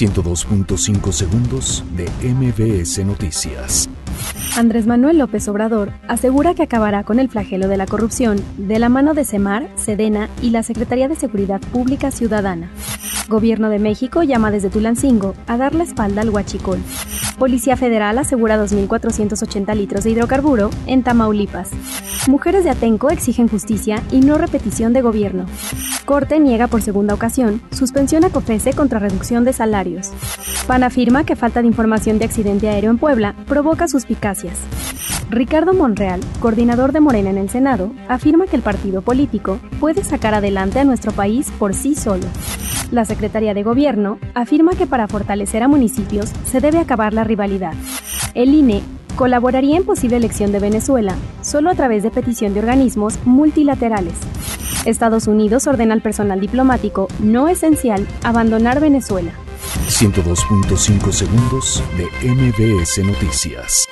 102.5 segundos de MBS Noticias. Andrés Manuel López Obrador asegura que acabará con el flagelo de la corrupción de la mano de CEMAR, SEDENA y la Secretaría de Seguridad Pública Ciudadana. Gobierno de México llama desde Tulancingo a dar la espalda al huachicol. Policía Federal asegura 2.480 litros de hidrocarburo en Tamaulipas. Mujeres de Atenco exigen justicia y no repetición de gobierno. Corte niega por segunda ocasión suspensión a COFESE contra reducción de salarios. PAN afirma que falta de información de accidente aéreo en Puebla provoca suspicacias. Ricardo Monreal, coordinador de Morena en el Senado, afirma que el partido político puede sacar adelante a nuestro país por sí solo. La Secretaría de Gobierno afirma que para fortalecer a municipios se debe acabar la rivalidad. El INE colaboraría en posible elección de Venezuela solo a través de petición de organismos multilaterales. Estados Unidos ordena al personal diplomático no esencial abandonar Venezuela. 102.5 segundos de MBS Noticias.